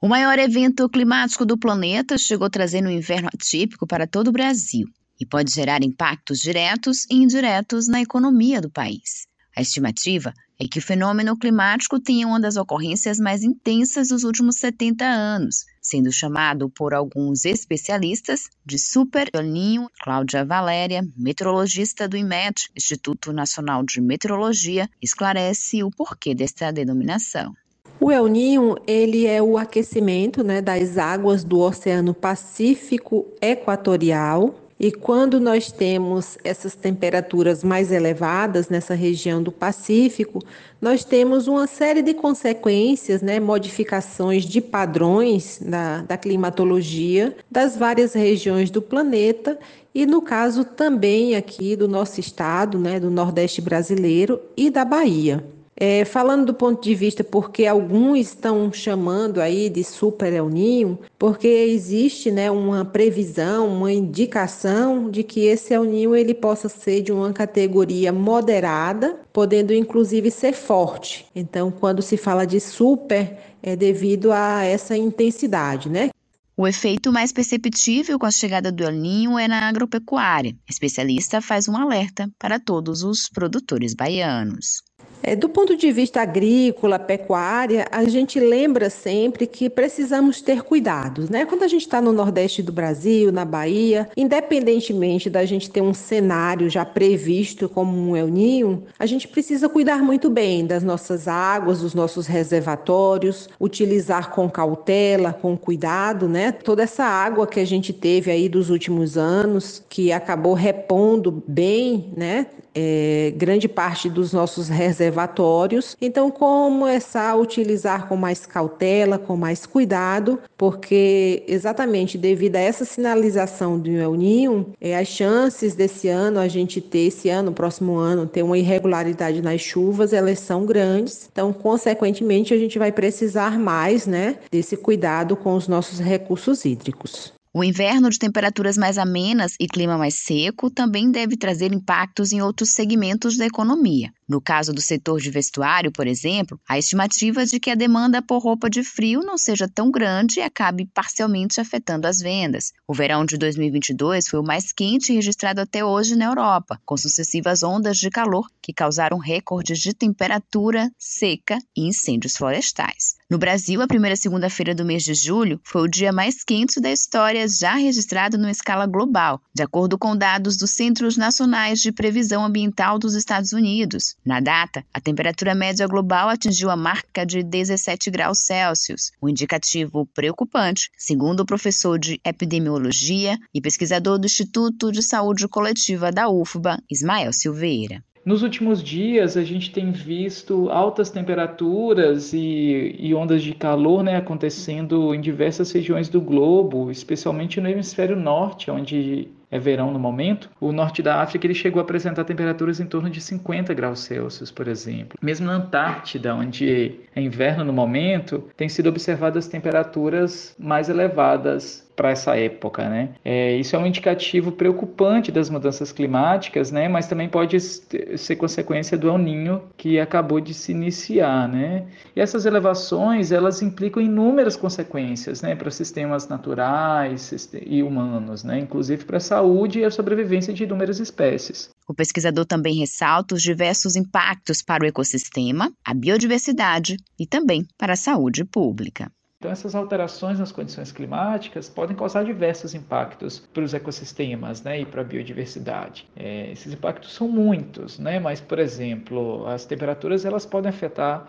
O maior evento climático do planeta chegou trazendo um inverno atípico para todo o Brasil e pode gerar impactos diretos e indiretos na economia do país. A estimativa é que o fenômeno climático tenha uma das ocorrências mais intensas dos últimos 70 anos, sendo chamado por alguns especialistas de Super Ninho. Cláudia Valéria, meteorologista do IMET, Instituto Nacional de Meteorologia, esclarece o porquê desta denominação. O El Ninho, ele é o aquecimento né, das águas do Oceano Pacífico Equatorial. E quando nós temos essas temperaturas mais elevadas nessa região do Pacífico, nós temos uma série de consequências, né, modificações de padrões da, da climatologia das várias regiões do planeta e, no caso, também aqui do nosso estado, né, do Nordeste brasileiro e da Bahia. É, falando do ponto de vista porque alguns estão chamando aí de super El Ninho, porque existe né, uma previsão, uma indicação de que esse El Ninho ele possa ser de uma categoria moderada, podendo inclusive ser forte. Então, quando se fala de super, é devido a essa intensidade, né? O efeito mais perceptível com a chegada do El Ninho é na agropecuária. A especialista faz um alerta para todos os produtores baianos. É, do ponto de vista agrícola, pecuária, a gente lembra sempre que precisamos ter cuidados, né? Quando a gente está no Nordeste do Brasil, na Bahia, independentemente da gente ter um cenário já previsto como um El Ninho, a gente precisa cuidar muito bem das nossas águas, dos nossos reservatórios, utilizar com cautela, com cuidado, né? Toda essa água que a gente teve aí dos últimos anos, que acabou repondo bem, né? É, grande parte dos nossos reservatórios reservatórios. Então, como essa utilizar com mais cautela, com mais cuidado, porque exatamente devido a essa sinalização do El Ninho, é, as chances desse ano a gente ter esse ano, próximo ano, ter uma irregularidade nas chuvas, elas são grandes. Então, consequentemente, a gente vai precisar mais, né, desse cuidado com os nossos recursos hídricos. O inverno de temperaturas mais amenas e clima mais seco também deve trazer impactos em outros segmentos da economia. No caso do setor de vestuário, por exemplo, há estimativas de que a demanda por roupa de frio não seja tão grande e acabe parcialmente afetando as vendas. O verão de 2022 foi o mais quente registrado até hoje na Europa, com sucessivas ondas de calor que causaram recordes de temperatura, seca e incêndios florestais. No Brasil, a primeira segunda-feira do mês de julho foi o dia mais quente da história já registrado numa escala global, de acordo com dados dos Centros Nacionais de Previsão Ambiental dos Estados Unidos. Na data, a temperatura média global atingiu a marca de 17 graus Celsius, um indicativo preocupante, segundo o professor de epidemiologia e pesquisador do Instituto de Saúde Coletiva da UFBA, Ismael Silveira. Nos últimos dias, a gente tem visto altas temperaturas e, e, ondas de calor né, acontecendo em diversas regiões do globo, especialmente no hemisfério norte, onde é verão no momento, o norte da África ele chegou a apresentar temperaturas em torno de 50 graus Celsius, por exemplo. Mesmo na Antártida, onde é inverno no momento, tem sido observadas temperaturas mais elevadas para essa época, né? É, isso é um indicativo preocupante das mudanças climáticas, né? Mas também pode ser consequência do El Ninho que acabou de se iniciar, né? E essas elevações elas implicam inúmeras consequências, né? Para sistemas naturais e humanos, né? Inclusive para a saúde e a sobrevivência de inúmeras espécies. O pesquisador também ressalta os diversos impactos para o ecossistema, a biodiversidade e também para a saúde pública. Então, essas alterações nas condições climáticas podem causar diversos impactos para os ecossistemas né, e para a biodiversidade. É, esses impactos são muitos, né, mas, por exemplo, as temperaturas elas podem afetar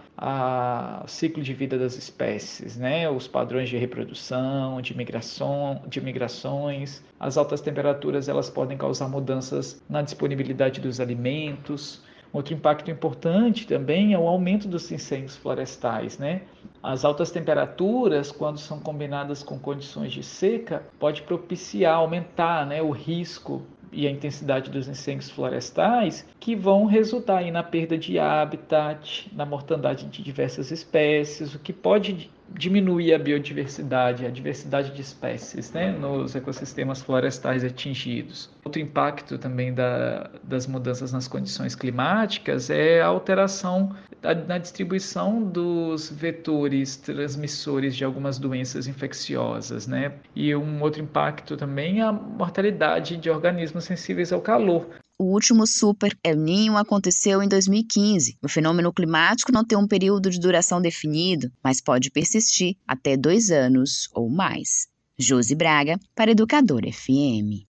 o ciclo de vida das espécies, né, os padrões de reprodução, de, migração, de migrações. As altas temperaturas elas podem causar mudanças na disponibilidade dos alimentos, Outro impacto importante também é o aumento dos incêndios florestais, né? As altas temperaturas, quando são combinadas com condições de seca, pode propiciar, aumentar né, o risco e a intensidade dos incêndios florestais, que vão resultar aí na perda de habitat, na mortandade de diversas espécies, o que pode diminuir a biodiversidade, a diversidade de espécies né, nos ecossistemas florestais atingidos. Outro impacto também da, das mudanças nas condições climáticas é a alteração da, na distribuição dos vetores transmissores de algumas doenças infecciosas. Né? E um outro impacto também é a mortalidade de organismos sensíveis ao calor. O último Super El Ninho aconteceu em 2015. O fenômeno climático não tem um período de duração definido, mas pode persistir até dois anos ou mais. Josi Braga, para Educador FM.